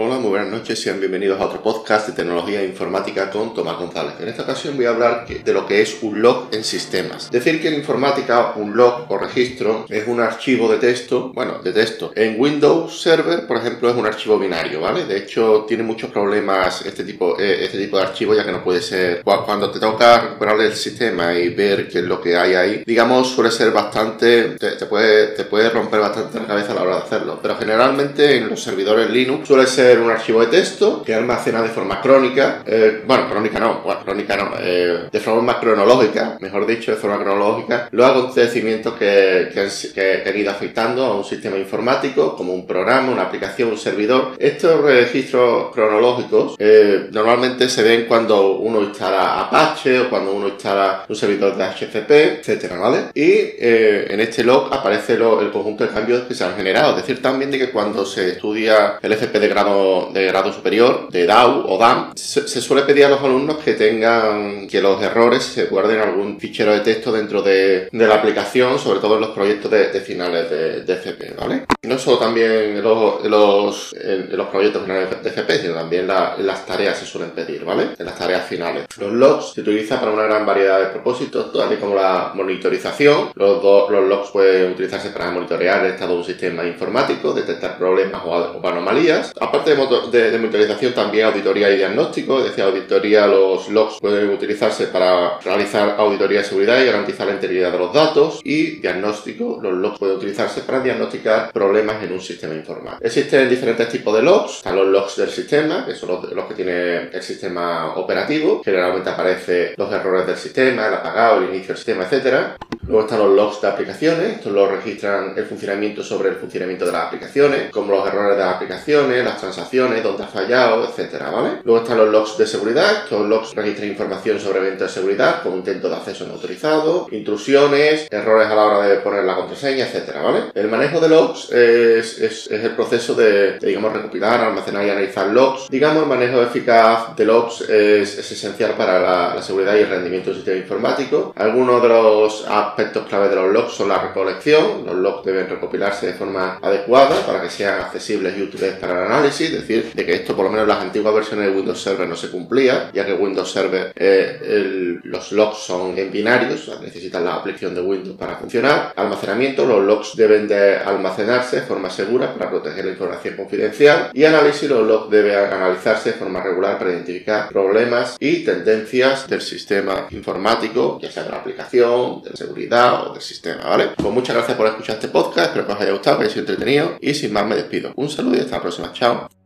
Hola, muy buenas noches, sean bienvenidos a otro podcast de tecnología informática con Tomás González. En esta ocasión voy a hablar de lo que es un log en sistemas. Decir que en informática un log o registro es un archivo de texto, bueno, de texto. En Windows Server, por ejemplo, es un archivo binario, ¿vale? De hecho, tiene muchos problemas este tipo, eh, este tipo de archivo, ya que no puede ser... Cuando te toca recuperar el sistema y ver qué es lo que hay ahí, digamos, suele ser bastante... Te, puede, te puede romper bastante la cabeza a la hora de hacerlo. Pero generalmente en los servidores Linux suele ser un archivo de texto que almacena de forma crónica, eh, bueno, crónica no, crónica no, eh, de forma cronológica, mejor dicho, de forma cronológica, los acontecimientos que, que, han ido afectando a un sistema informático, como un programa, una aplicación, un servidor. Estos registros cronológicos eh, normalmente se ven cuando uno instala Apache o cuando uno instala un servidor de HCP, etcétera, ¿vale? Y en este log aparece el conjunto de cambios que se han generado. Es decir, también de que cuando se estudia el FP de grado de grado superior, de DAO o DAM, se, suele pedir a los alumnos que tengan, que los errores se guarden algún fichero de texto dentro de, la aplicación, sobre todo en los proyectos de, finales de, de, FP, ¿vale? No solo también en los, los, los proyectos finales de FP, sino también en las tareas se suelen pedir, ¿vale? En las tareas finales. Los logs se utilizan para una gran variedad de propósitos, tal como la monitorización. Los, los logs pueden utilizarse para monitorear el estado de un sistema informático, detectar problemas o, o anomalías. Aparte de, monitorización también auditoría y diagnóstico, decir, auditoría, los logs pueden utilizarse para realizar auditoría de seguridad y garantizar la integridad de los datos y diagnóstico, los logs pueden utilizarse para diagnosticar problemas en un sistema informático. Existen diferentes tipos de logs, están los logs del sistema, que son los, que tiene el sistema operativo, generalmente aparecen los errores del sistema, el apagado, el inicio del sistema, etcétera. Luego están los logs de aplicaciones, estos los registran el funcionamiento sobre el funcionamiento de las aplicaciones, como los errores de las aplicaciones, las transacciones, dónde ha fallado, etcétera, ¿vale? Luego están los logs de seguridad, estos logs registran información sobre eventos de seguridad, como intento de acceso no autorizado, intrusiones, errores a la hora de poner la contraseña, etcétera, ¿vale? El manejo de logs es, es, el proceso de, digamos, recopilar, almacenar y analizar logs. Digamos, el manejo eficaz de logs es, es esencial para la, la, seguridad y el rendimiento del sistema informático. Algunos de los aspectos clave de los logs son la recolección. Los logs deben recopilarse de forma adecuada para que sean accesibles y útiles para el análisis, es decir, de que esto por lo menos en las antiguas versiones de Windows Server no se cumplía, ya que Windows Server eh, los logs son en binarios, necesitan la aplicación de Windows para funcionar. Almacenamiento, los logs deben de almacenarse de forma segura para proteger la información confidencial y análisis, los logs deben analizarse de forma regular para identificar problemas y tendencias del sistema informático, ya sea de la aplicación, de la seguridad o del sistema, ¿vale? Pues muchas gracias por escuchar este podcast, espero que os haya gustado, que haya sido entretenido y sin más me despido. Un saludo y hasta la próxima, chao.